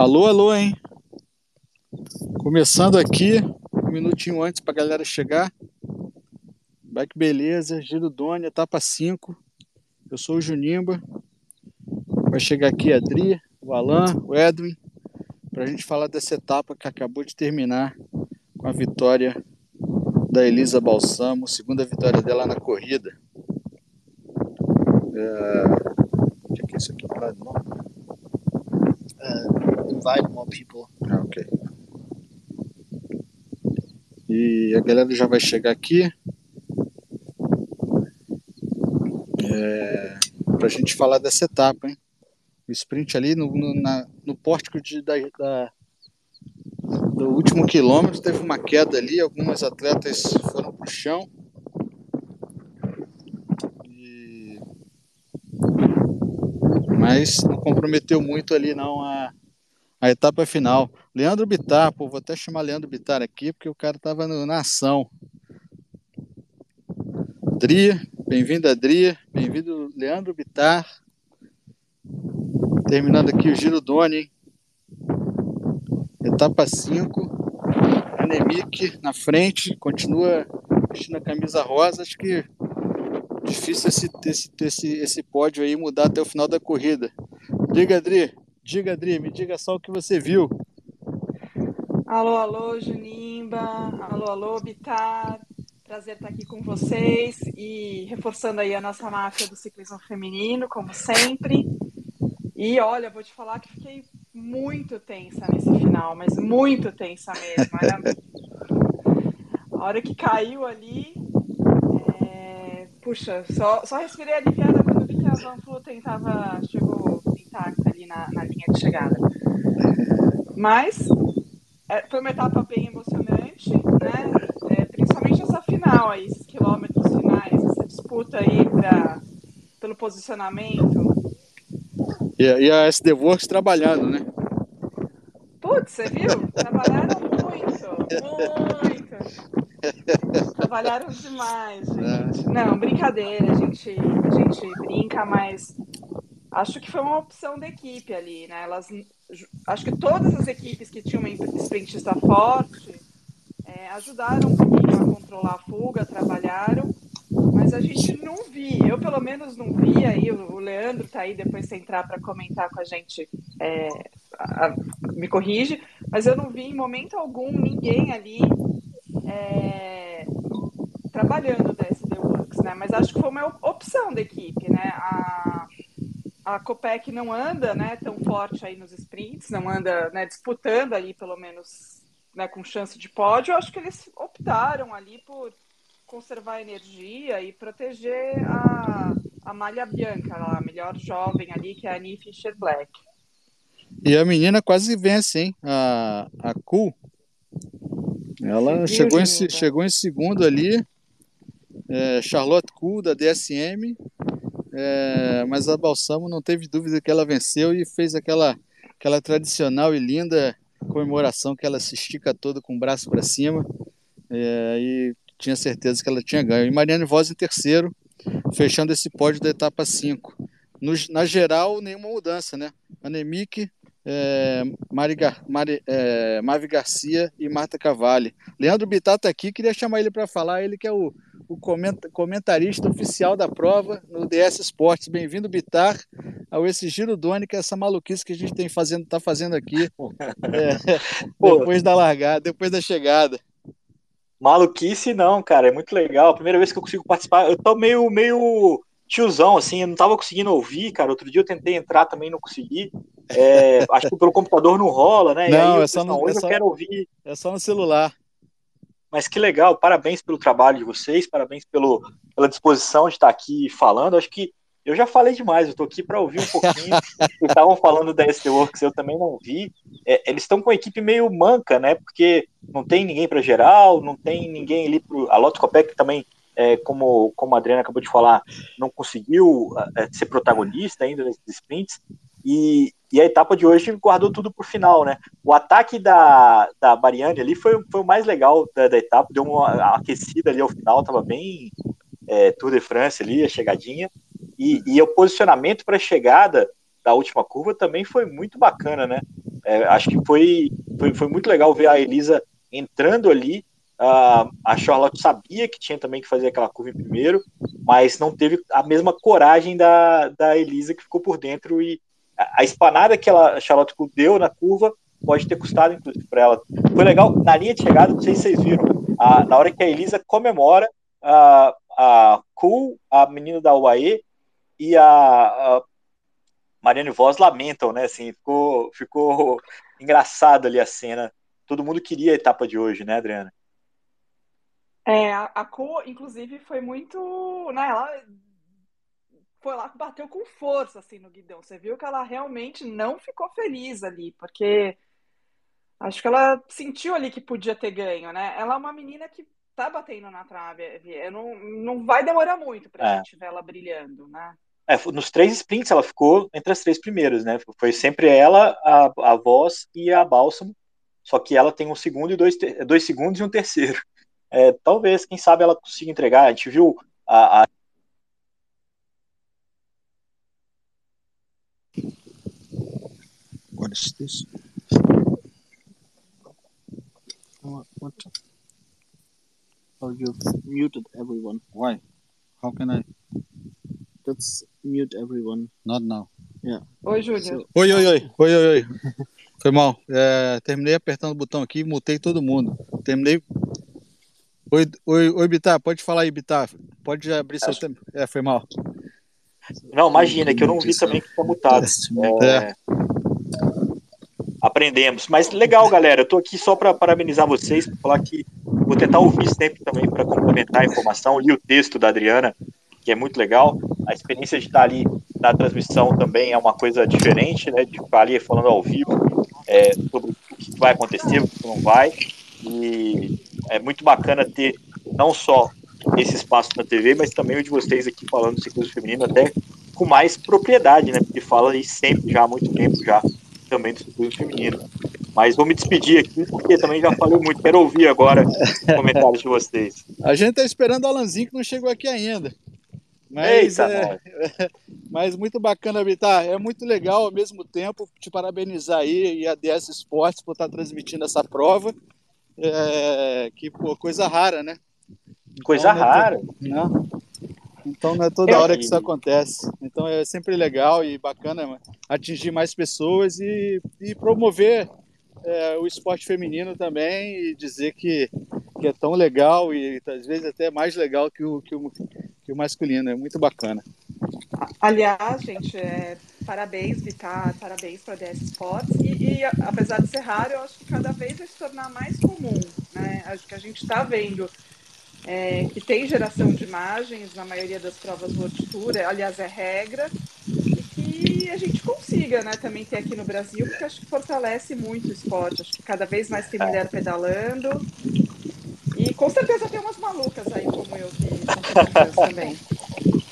Alô, alô, hein? Começando aqui, um minutinho antes para a galera chegar. Vai que beleza, Giro Doni, etapa 5. Eu sou o Junimba. Vai chegar aqui a Adri, o Alan, o Edwin, para a gente falar dessa etapa que acabou de terminar com a vitória da Elisa Balsamo, segunda vitória dela na corrida. É... O que é isso aqui? Uh, invite more people. Ah, ok. E a galera já vai chegar aqui. É, para a gente falar dessa etapa, hein? O sprint ali no, no, na, no pórtico de, da, da, do último quilômetro teve uma queda ali, algumas atletas foram para o chão. Mas não comprometeu muito ali não a, a etapa final. Leandro Bitar, pô, vou até chamar Leandro Bitar aqui, porque o cara estava na ação. Dria, bem-vindo Adria, bem-vindo Leandro Bitar. Terminando aqui o Giro Doni, etapa 5, Anemic na frente, continua vestindo a camisa rosa, acho que difícil esse, esse, esse, esse pódio aí mudar até o final da corrida. Diga, Adri, diga, Adri, me diga só o que você viu. Alô, alô, Junimba. Alô, alô, Bitar. Prazer estar aqui com vocês e reforçando aí a nossa máfia do ciclismo feminino, como sempre. E olha, vou te falar que fiquei muito tensa nesse final, mas muito tensa mesmo. Era... A hora que caiu ali, é... puxa, só, só respirei aliviada quando vi que a Van Vluten tava, chegou intacta ali na, na linha de chegada. Mas é, foi uma etapa bem emocionante, né? É, principalmente essa final aí, esses quilômetros finais, essa disputa aí pra, pelo posicionamento. E, e a SD Works trabalhando, né? Putz, você viu? Trabalharam muito, muito. Trabalharam demais, gente. É. Não, brincadeira, a gente, a gente brinca, mas acho que foi uma opção da equipe ali, né? Elas acho que todas as equipes que tinham uma sprintista forte é, ajudaram um pouquinho a controlar a fuga, trabalharam, mas a gente não via, eu pelo menos não vi aí, o Leandro tá aí depois de entrar para comentar com a gente, é, a, a, me corrige, mas eu não vi em momento algum ninguém ali é, trabalhando da SD Works, né? Mas acho que foi uma opção da equipe, né? A, a Copec não anda né, tão forte aí nos sprints, não anda né, disputando ali, pelo menos né, com chance de pódio, eu acho que eles optaram ali por conservar energia e proteger a, a malha bianca, a melhor jovem ali, que é a Annie Fischer Black. E a menina quase vence, hein? A, a Ku. Ela chegou em, chegou em segundo ali. É, Charlotte Ku, da DSM, é, mas a Balsamo não teve dúvida que ela venceu e fez aquela, aquela tradicional e linda comemoração que ela se estica toda com o braço para cima é, e tinha certeza que ela tinha ganho. E Mariane Voz em terceiro, fechando esse pódio da etapa 5. na geral, nenhuma mudança, né? Anemic, é, Mari, Mari, é, Mavi Garcia e Marta Cavalli. Leandro Bittar está aqui, queria chamar ele para falar, ele que é o o comentarista oficial da prova no DS Esportes. Bem-vindo, Bitar, ao esse Giro Dônica, essa maluquice que a gente tem fazendo, tá fazendo aqui é, depois da largada, depois da chegada. Maluquice não, cara, é muito legal. A primeira vez que eu consigo participar, eu tô meio, meio tiozão, assim, eu não tava conseguindo ouvir, cara. Outro dia eu tentei entrar também, não consegui. É, acho que pelo computador não rola, né? Não, aí, é só no, é só, eu quero ouvir. É só no celular. Mas que legal, parabéns pelo trabalho de vocês, parabéns pelo, pela disposição de estar aqui falando. Acho que eu já falei demais, eu estou aqui para ouvir um pouquinho. estavam falando da SD Works, eu também não vi. É, eles estão com uma equipe meio manca, né? Porque não tem ninguém para geral, não tem ninguém ali para. A Lotus Copec também, é, como, como a Adriana acabou de falar, não conseguiu é, ser protagonista ainda nesses sprints. E, e a etapa de hoje guardou tudo para o final, né? O ataque da, da Marianne ali foi, foi o mais legal da, da etapa, deu uma aquecida ali ao final, estava bem é, Tour de France ali, a chegadinha. E, e o posicionamento para a chegada da última curva também foi muito bacana, né? É, acho que foi, foi, foi, muito legal ver a Elisa entrando ali. Uh, a Charlotte sabia que tinha também que fazer aquela curva em primeiro, mas não teve a mesma coragem da, da Elisa que ficou por dentro e a, espanada que ela, a Charlotte deu na curva pode ter custado, para ela. Foi legal, na linha de chegada, não sei se vocês viram, a, na hora que a Elisa comemora, a, a Cool, a menina da UAE e a, a Mariane Voz lamentam, né? Assim, ficou, ficou engraçado ali a cena. Todo mundo queria a etapa de hoje, né, Adriana? É, a, a Co, inclusive, foi muito. Né, ela foi lá que bateu com força assim no guidão. Você viu que ela realmente não ficou feliz ali, porque acho que ela sentiu ali que podia ter ganho, né? Ela é uma menina que tá batendo na trave, não, não vai demorar muito pra é. gente ver ela brilhando, né? É, nos três sprints ela ficou entre as três primeiras, né? Foi sempre ela, a, a voz e a bálsamo. Só que ela tem um segundo e dois, dois segundos e um terceiro. É, talvez, quem sabe ela consiga entregar. A gente viu a, a Is this? What? what? Oh, you've muted everyone. Why? How can I? That's mute everyone. Not now. Yeah. Oi, Júlio. Oi, oi, oi. Oi, oi, oi. Foi mal. É, terminei apertando o botão aqui e mutei todo mundo. Terminei. Oi, oi, oi, Bitar, pode falar aí, Bitar. Pode abrir seu tempo. É, foi mal. Não, imagina, que eu não vi também que foi mutado. É. é aprendemos. Mas legal, galera. Eu tô aqui só para parabenizar vocês, para falar que vou tentar ouvir sempre também para complementar a informação. Li o texto da Adriana, que é muito legal. A experiência de estar ali na transmissão também é uma coisa diferente, né? De ficar ali falando ao vivo é, sobre o que vai acontecer, o que não vai. E é muito bacana ter não só esse espaço na TV, mas também o de vocês aqui falando do ciclismo feminino, até com mais propriedade, né? Porque fala aí sempre, já há muito tempo já, também do ciclismo feminino. Mas vou me despedir aqui, porque também já falei muito. Quero ouvir agora os comentários de vocês. A gente está esperando o Alanzinho, que não chegou aqui ainda. Mas, Eita, é, mas muito bacana, Vitar. É muito legal ao mesmo tempo te parabenizar aí e a DS Esportes por estar transmitindo essa prova. É, que pô, coisa rara, né? Coisa então, rara. Não, então não é toda hora que isso acontece. Então é sempre legal e bacana atingir mais pessoas e, e promover é, o esporte feminino também e dizer que, que é tão legal e às vezes até mais legal que o, que o, que o masculino. É muito bacana. Aliás, gente, é, parabéns, Vitar, parabéns para a DS Sports. E, e, apesar de ser raro, eu acho que cada vez vai se tornar mais comum. Né? Acho que a gente está vendo é, que tem geração de imagens na maioria das provas World Tour, aliás, é regra, e que a gente consiga né, também ter aqui no Brasil, porque acho que fortalece muito o esporte. Acho que cada vez mais tem mulher pedalando. E com certeza tem umas malucas aí como eu, que são também.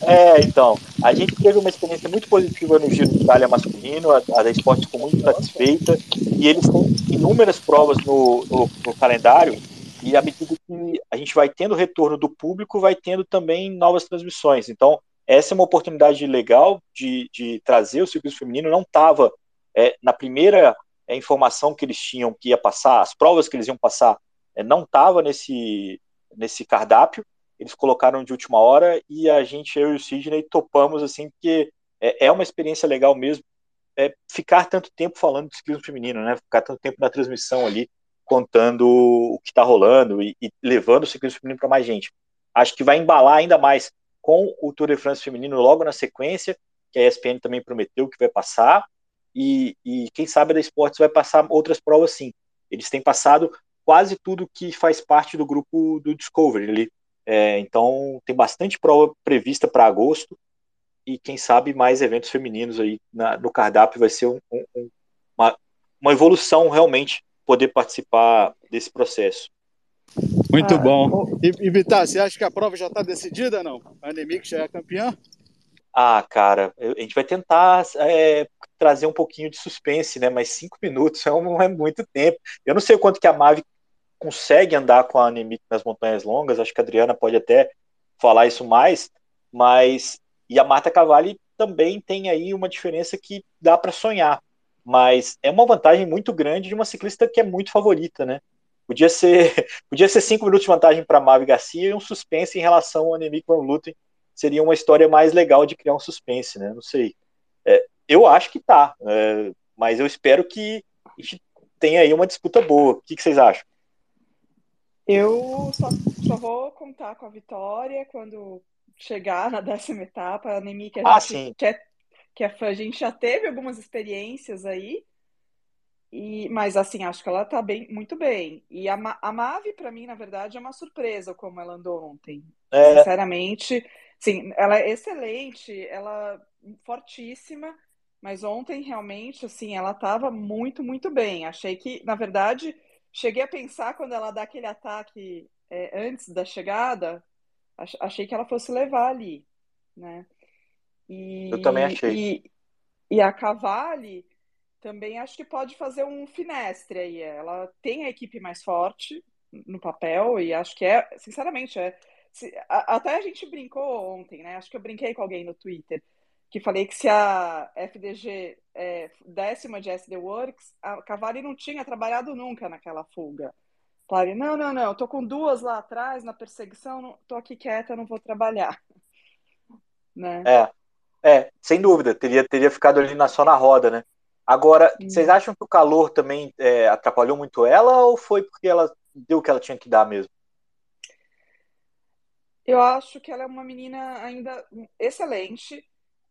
É, então, a gente teve uma experiência muito positiva no Giro de Itália masculino, a, a Esporte ficou muito satisfeita, e eles têm inúmeras provas no, no, no calendário, e à medida gente vai tendo retorno do público, vai tendo também novas transmissões. Então, essa é uma oportunidade legal de, de trazer o ciclismo feminino. Não estava é, na primeira é, informação que eles tinham que ia passar, as provas que eles iam passar, é, não estava nesse, nesse cardápio. Eles colocaram de última hora e a gente, eu e o Sidney, topamos assim, porque é, é uma experiência legal mesmo. É, ficar tanto tempo falando de ciclismo feminino, né? Ficar tanto tempo na transmissão ali contando o que está rolando e, e, levando o ciclismo feminino para mais gente. Acho que vai embalar ainda mais com o Tour de France feminino logo na sequência, que a ESPN também prometeu que vai passar, e, e quem sabe da Esportes vai passar outras provas sim. Eles têm passado quase tudo que faz parte do grupo do Discovery ali. É, então tem bastante prova prevista para agosto e quem sabe mais eventos femininos aí na, no cardápio vai ser um, um, uma, uma evolução realmente poder participar desse processo. Muito ah, bom. E, e Vitar, você acha que a prova já está decidida não? A Anemic já é campeã? Ah, cara, a gente vai tentar é, trazer um pouquinho de suspense, né? Mas cinco minutos é não é muito tempo. Eu não sei o quanto que a Mavi consegue andar com a Anemic nas montanhas longas. Acho que a Adriana pode até falar isso mais. Mas e a Marta Cavalli também tem aí uma diferença que dá para sonhar mas é uma vantagem muito grande de uma ciclista que é muito favorita, né? Podia ser, podia ser cinco minutos de vantagem para Mavi Garcia e um suspense em relação ao Annemiek van Vleuten. Seria uma história mais legal de criar um suspense, né? Não sei. É, eu acho que tá, é, mas eu espero que a gente tenha aí uma disputa boa. O que, que vocês acham? Eu só, só, vou contar com a vitória quando chegar na décima etapa. A Annemiek, a ah, gente sim. quer que a gente já teve algumas experiências aí, e, mas assim, acho que ela tá bem, muito bem. E a, a Mavi, para mim, na verdade, é uma surpresa como ela andou ontem. É. Sinceramente, sim, ela é excelente, ela fortíssima, mas ontem realmente, assim, ela estava muito, muito bem. Achei que, na verdade, cheguei a pensar quando ela dá aquele ataque é, antes da chegada, achei que ela fosse levar ali, né? E, eu também achei. E, e a Cavalli também acho que pode fazer um finestre aí. Ela tem a equipe mais forte no papel e acho que é, sinceramente, é. Se, a, até a gente brincou ontem, né? Acho que eu brinquei com alguém no Twitter que falei que se a FDG é, décima de SD Works, a Cavalli não tinha trabalhado nunca naquela fuga. Falei, não, não, não, eu tô com duas lá atrás na perseguição, não, tô aqui quieta, não vou trabalhar. Né? É, é, sem dúvida, teria, teria ficado ali na, só na roda, né? Agora, hum. vocês acham que o calor também é, atrapalhou muito ela ou foi porque ela deu o que ela tinha que dar mesmo? Eu acho que ela é uma menina ainda excelente.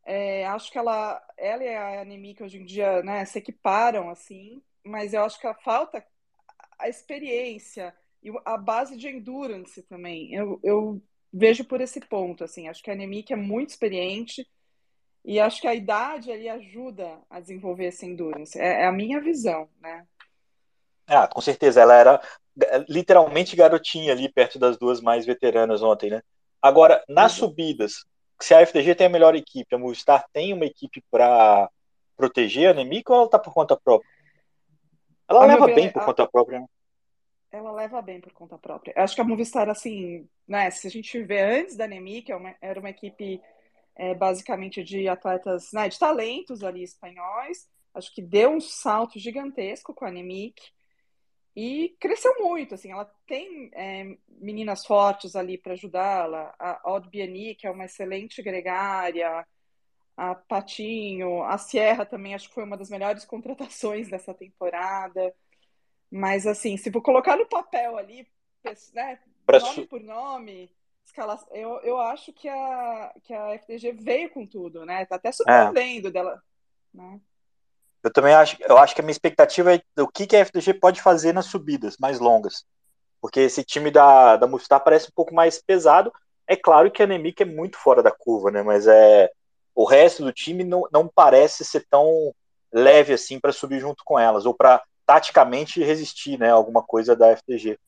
É, acho que ela, ela e a Anemica hoje em dia né, se equiparam, assim, mas eu acho que falta a experiência e a base de endurance também. Eu, eu vejo por esse ponto, assim, acho que a Anemica é muito experiente, e acho que a idade ali ajuda a desenvolver essa endurance. É, é a minha visão, né? Ah, com certeza. Ela era é, literalmente garotinha ali perto das duas mais veteranas ontem, né? Agora, nas uhum. subidas, se a FDG tem a melhor equipe, a Movistar tem uma equipe para proteger a Nemica ou ela tá por conta própria? Ela a leva ver, bem por a... conta própria, né? Ela leva bem por conta própria. Acho que a Movistar, assim, né? Se a gente vê antes da Nemica, é era uma equipe é, basicamente de atletas, né, de talentos ali espanhóis. Acho que deu um salto gigantesco com a Nemic e cresceu muito. Assim, ela tem é, meninas fortes ali para ajudá-la. A Odd Biani, que é uma excelente gregária, a Patinho, a Sierra também acho que foi uma das melhores contratações dessa temporada. Mas assim, se for colocar no papel ali, né, nome por nome, escalação. Eu, eu acho que a, que a FDG veio com tudo, né? Tá até surpreendendo é. dela. Né? Eu também acho, eu acho que a minha expectativa é o que, que a FDG pode fazer nas subidas mais longas. Porque esse time da, da Movistar parece um pouco mais pesado. É claro que a Nemic é muito fora da curva, né? Mas é o resto do time não, não parece ser tão leve assim para subir junto com elas, ou para taticamente resistir né, a alguma coisa da FDG.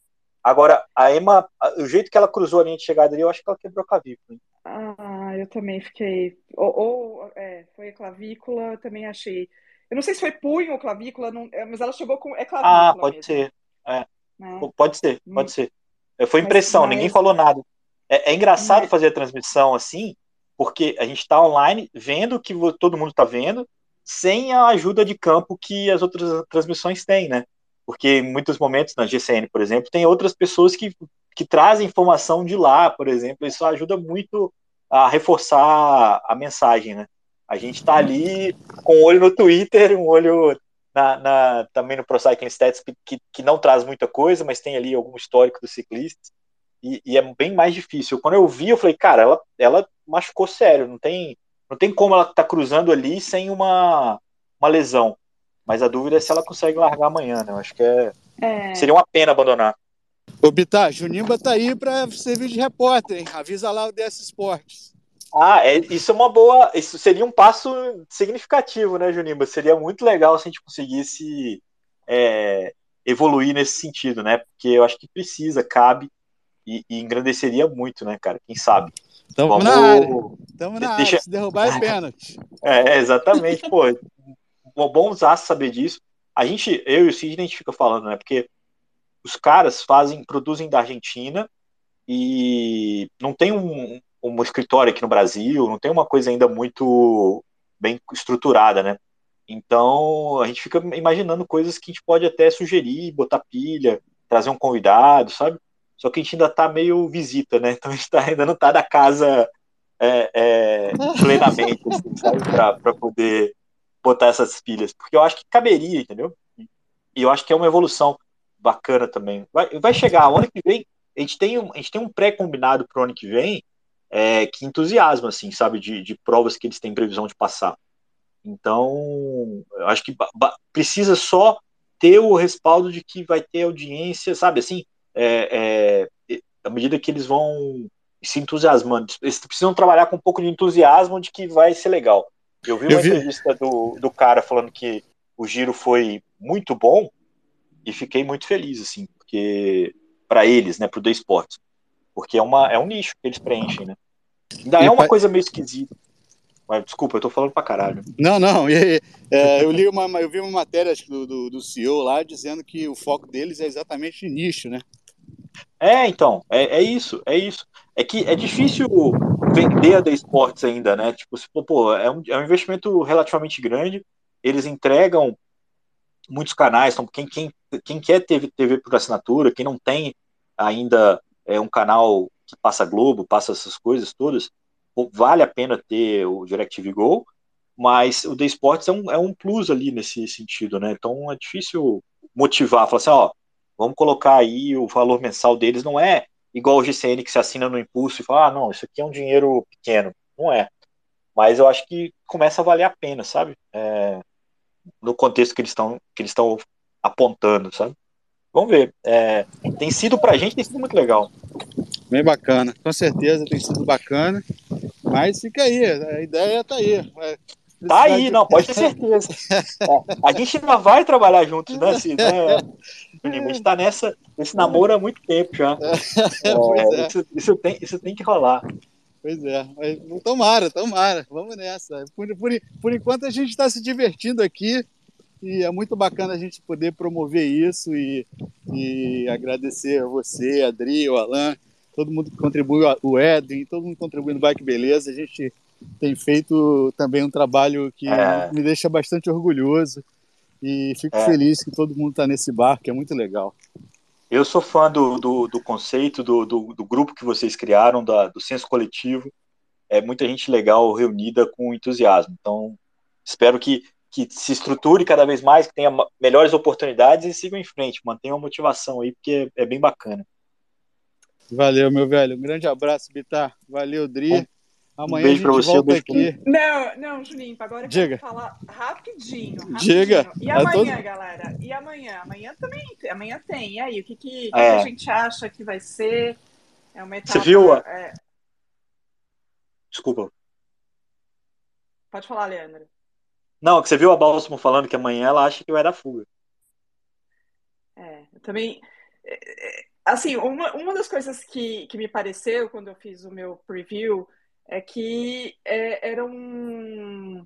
Agora, a Emma, o jeito que ela cruzou a linha de chegada ali, eu acho que ela quebrou a clavícula. Ah, eu também fiquei. Ou, ou é, foi a clavícula, eu também achei. Eu não sei se foi punho ou clavícula, não... É, mas ela chegou com. É clavícula. Ah, pode mesmo. ser. É. Né? Pode ser, hum. pode ser. É, foi impressão, mas, ninguém falou nada. É, é engraçado fazer a transmissão assim, porque a gente está online, vendo que todo mundo está vendo, sem a ajuda de campo que as outras transmissões têm, né? Porque em muitos momentos na GCN, por exemplo, tem outras pessoas que, que trazem informação de lá, por exemplo, isso ajuda muito a reforçar a mensagem, né? A gente está ali com um olho no Twitter, um olho na, na, também no Pro Cycling Stats, que, que, não traz muita coisa, mas tem ali algum histórico dos ciclistas, e, e, é bem mais difícil. Quando eu vi, eu falei, cara, ela, ela machucou sério, não tem, não tem como ela tá cruzando ali sem uma, uma lesão. Mas a dúvida é se ela consegue largar amanhã, né? Eu acho que é... é... seria uma pena abandonar. Ô, Bittar, Junimba tá aí para servir de repórter, hein? Avisa lá o DS Esportes. Ah, é, isso é uma boa. Isso seria um passo significativo, né, Junimba? Seria muito legal se a gente conseguisse é, evoluir nesse sentido, né? Porque eu acho que precisa, cabe e, e engrandeceria muito, né, cara? Quem sabe? Estamos na área. Estamos na Deixa... área. Se derrubar é pênalti. É, exatamente. Pô, bom usar saber disso. A gente, eu e o Sidney, a gente fica falando, né? Porque os caras fazem, produzem da Argentina e não tem um, um escritório aqui no Brasil, não tem uma coisa ainda muito bem estruturada, né? Então a gente fica imaginando coisas que a gente pode até sugerir, botar pilha, trazer um convidado, sabe? Só que a gente ainda tá meio visita, né? Então a gente tá, ainda não tá da casa é, é, plenamente, assim, sabe? Pra, pra poder botar essas pilhas. Porque eu acho que caberia, entendeu? E eu acho que é uma evolução bacana também. Vai, vai chegar, o ano que vem, a gente tem um, a gente tem um pré-combinado pro ano que vem é, que entusiasma, assim, sabe? De, de provas que eles têm previsão de passar. Então, eu acho que precisa só ter o respaldo de que vai ter audiência, sabe? Assim, é, é, à medida que eles vão se entusiasmando, eles precisam trabalhar com um pouco de entusiasmo de que vai ser legal. Eu vi uma eu vi... entrevista do, do cara falando que o giro foi muito bom e fiquei muito feliz, assim, porque para eles, né, pro The Sports, porque é, uma, é um nicho que eles preenchem, né? Ainda e é uma coisa meio esquisita. Mas, desculpa, eu tô falando pra caralho. Não, não. E, é, eu li uma, eu vi uma matéria do, do, do CEO lá dizendo que o foco deles é exatamente nicho, né? É, então, é, é isso, é isso. É que é difícil vender a The Sports ainda, né? Tipo, se, pô, é um, é um investimento relativamente grande, eles entregam muitos canais, então quem, quem, quem quer TV, TV por assinatura, quem não tem ainda é, um canal que passa Globo, passa essas coisas todas, vale a pena ter o DirecTV Go, mas o The Sports é um, é um plus ali nesse sentido, né? Então é difícil motivar, falar assim, ó, vamos colocar aí o valor mensal deles, não é igual o GCN que se assina no impulso e fala, ah, não, isso aqui é um dinheiro pequeno. Não é. Mas eu acho que começa a valer a pena, sabe? É, no contexto que eles estão que eles estão apontando, sabe? Vamos ver. É, tem sido pra gente, tem sido muito legal. Bem bacana, com certeza tem sido bacana. Mas fica aí, a ideia tá aí. É, tá aí, não, pode ter certeza. É, a gente ainda vai trabalhar juntos, né, assim, né? A gente tá nessa, nesse namoro há muito tempo já. É, é, isso, isso, tem, isso tem que rolar. Pois é, mas tomara, tomara, vamos nessa. Por, por, por enquanto a gente está se divertindo aqui e é muito bacana a gente poder promover isso e, e agradecer a você, a Adri, o Alan, todo mundo que contribuiu, o Edwin, todo mundo contribuindo no Bike Beleza. A gente tem feito também um trabalho que é. me deixa bastante orgulhoso e fico é. feliz que todo mundo está nesse barco, é muito legal. Eu sou fã do, do, do conceito, do, do, do, grupo que vocês criaram, da, do senso coletivo. É muita gente legal reunida com entusiasmo. Então, espero que, que se estruture cada vez mais, que tenha melhores oportunidades e sigam em frente. Mantenham a motivação aí, porque é, é bem bacana. Valeu, meu velho. Um grande abraço, Bitar. Valeu, Dri. Amanhã um beijo você, volta aqui. Não, não, Juninho, agora eu Diga. quero falar rapidinho, rapidinho. Diga. E amanhã, todo... galera? E amanhã? Amanhã também, amanhã tem. E aí, o que, que, é. que a gente acha que vai ser? É uma etapa... Você viu? É... Desculpa. Pode falar, Leandro. Não, que você viu a Balsamo falando que amanhã ela acha que vai dar fuga. É, eu também... É, é, assim, uma, uma das coisas que, que me pareceu quando eu fiz o meu preview é que é, era um,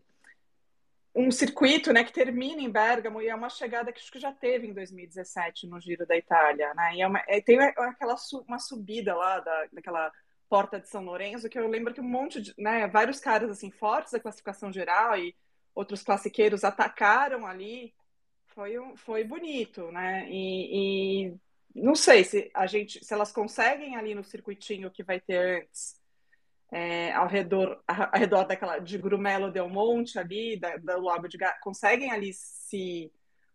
um circuito né, que termina em Bergamo e é uma chegada que acho que já teve em 2017 no Giro da Itália. Né? E é uma, é, tem aquela uma subida lá da, daquela porta de São Lourenço que eu lembro que um monte de né, vários caras assim fortes da classificação geral e outros classiqueiros atacaram ali. Foi, foi bonito, né? E, e não sei se a gente se elas conseguem ali no circuitinho que vai ter antes é, ao redor, ao redor daquela de Grumelo Del Monte ali, da, do Lago de Garda, conseguem ali se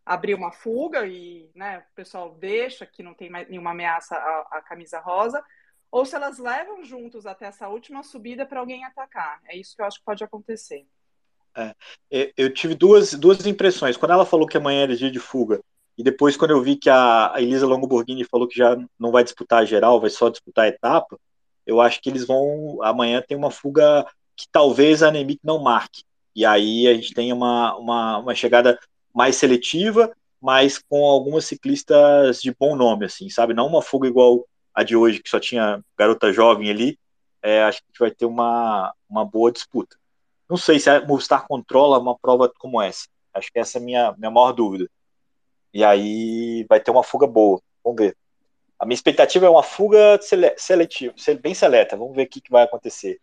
abrir uma fuga e né, o pessoal deixa que não tem mais nenhuma ameaça à, à camisa rosa, ou se elas levam juntos até essa última subida para alguém atacar. É isso que eu acho que pode acontecer. É, eu tive duas, duas impressões. Quando ela falou que amanhã era dia de fuga, e depois quando eu vi que a, Elisa Longoborghini falou que já não vai disputar a geral, vai só disputar a etapa, eu acho que eles vão amanhã tem uma fuga que talvez a Anemic não marque. E aí a gente tem uma, uma, uma chegada mais seletiva, mas com algumas ciclistas de bom nome, assim, sabe? Não uma fuga igual a de hoje, que só tinha garota jovem ali. É, acho que a gente vai ter uma, uma boa disputa. Não sei se a Movistar controla uma prova como essa. Acho que essa é a minha, minha maior dúvida. E aí vai ter uma fuga boa. Vamos ver. A minha expectativa é uma fuga seletiva, bem seleta. Vamos ver o que, que vai acontecer.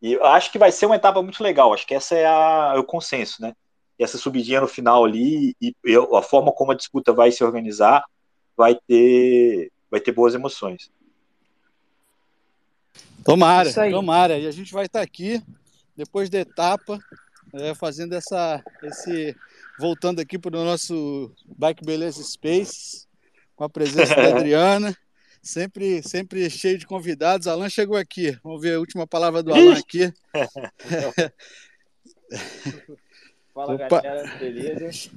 E eu acho que vai ser uma etapa muito legal. Acho que essa é, a, é o consenso, né? e essa subidinha no final ali e a forma como a disputa vai se organizar vai ter vai ter boas emoções. Tomara, tomara. E a gente vai estar aqui depois da etapa é, fazendo essa esse voltando aqui para o nosso Bike Beleza Space com a presença da Adriana. Sempre, sempre cheio de convidados. Alan chegou aqui. Vamos ver a última palavra do Alan aqui. Fala, Opa. galera, beleza?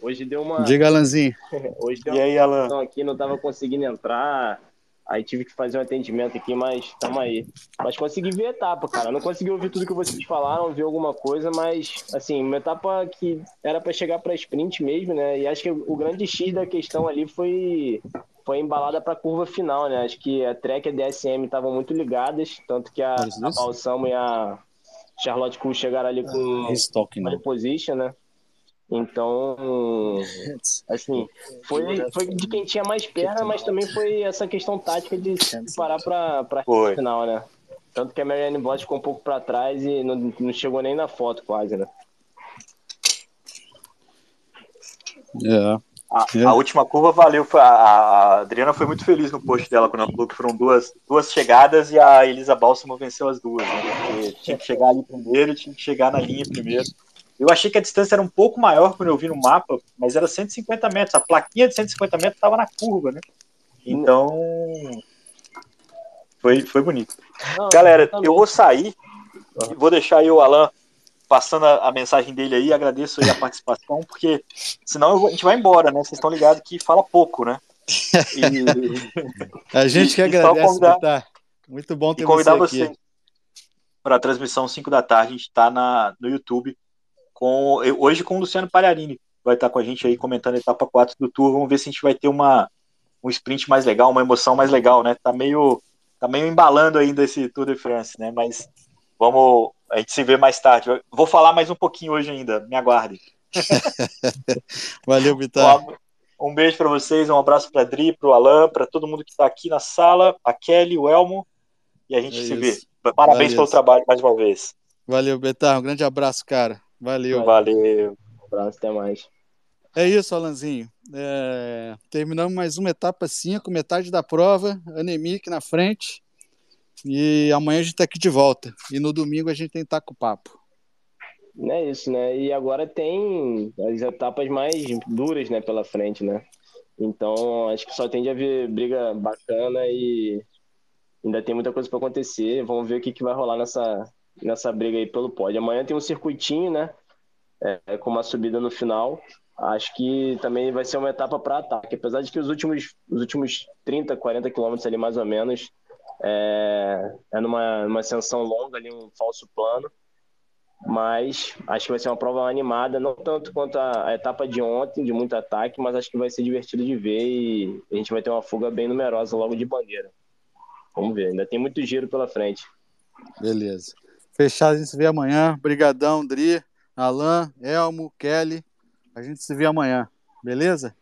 Hoje deu uma. Diga, Alanzinho. Hoje deu e aí, Alan? aqui, não estava conseguindo entrar. Aí tive que fazer um atendimento aqui, mas estamos aí. Mas consegui ver a etapa, cara. Não consegui ouvir tudo que vocês falaram, ver alguma coisa, mas, assim, uma etapa que era para chegar para sprint mesmo, né? E acho que o grande X da questão ali foi, foi embalada para a curva final, né? Acho que a Trek e a DSM estavam muito ligadas, tanto que a, a Balsamo e a Charlotte Kuhl chegaram ali com uh, pole position, né? Então, assim, foi, foi de quem tinha mais perna, mas também foi essa questão tática de parar para a final, né? Tanto que a Marianne Bott ficou um pouco para trás e não, não chegou nem na foto quase, né? É. A, é. a, última curva valeu. A, a, Adriana foi muito feliz no post dela quando ela falou que foram duas, duas chegadas e a Elisa Balsamo venceu as duas. Né? Porque tinha que chegar ali primeiro, tinha que chegar na linha primeiro. Eu achei que a distância era um pouco maior quando eu vi no mapa, mas era 150 metros. A plaquinha de 150 metros estava na curva, né? Então. Foi, foi bonito. Não, Galera, eu vou sair. Vou deixar aí o Alan passando a, a, mensagem dele aí. Agradeço aí a participação, porque senão vou, a gente vai embora, né? Vocês estão ligados que fala pouco, né? E, a gente que agradece, convidar, tá? Muito bom ter e convidar você, você para a transmissão 5 da tarde. A gente está no YouTube com hoje com o Luciano Palharini. Vai estar com a gente aí comentando a etapa 4 do Tour. Vamos ver se a gente vai ter uma, um sprint mais legal, uma emoção mais legal, né? Tá meio, tá meio embalando ainda esse Tour de France, né? Mas vamos, a gente se vê mais tarde. vou falar mais um pouquinho hoje ainda, me aguardem. Valeu, Vitar. Um, um beijo para vocês, um abraço para Adri, para o Alan, para todo mundo que está aqui na sala, a Kelly, o Elmo, e a gente é se isso. vê. Parabéns Valeu. pelo trabalho mais uma vez. Valeu, Betar. Um grande abraço, cara. Valeu. Valeu. Um abraço, até mais. É isso, Alanzinho. É... Terminamos mais uma etapa 5, metade da prova, Anemic na frente. E amanhã a gente tá aqui de volta. E no domingo a gente tem Taco Papo. É isso, né? E agora tem as etapas mais duras, né, pela frente, né? Então, acho que só tende a haver briga bacana e ainda tem muita coisa para acontecer. Vamos ver o que, que vai rolar nessa, nessa briga aí pelo pódio. Amanhã tem um circuitinho, né? É, com uma subida no final. Acho que também vai ser uma etapa para ataque. Apesar de que os últimos, os últimos 30, 40 quilômetros ali, mais ou menos, é, é numa, numa ascensão longa ali, um falso plano. Mas acho que vai ser uma prova animada, não tanto quanto a, a etapa de ontem, de muito ataque, mas acho que vai ser divertido de ver e a gente vai ter uma fuga bem numerosa logo de bandeira. Vamos ver, ainda tem muito giro pela frente. Beleza. Fechado, a gente se vê amanhã. Brigadão, Dri, Alan, Elmo, Kelly. A gente se vê amanhã. Beleza?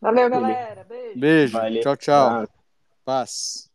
Valeu, galera. Beijo. Beijo. Valeu. Tchau, tchau. Paz.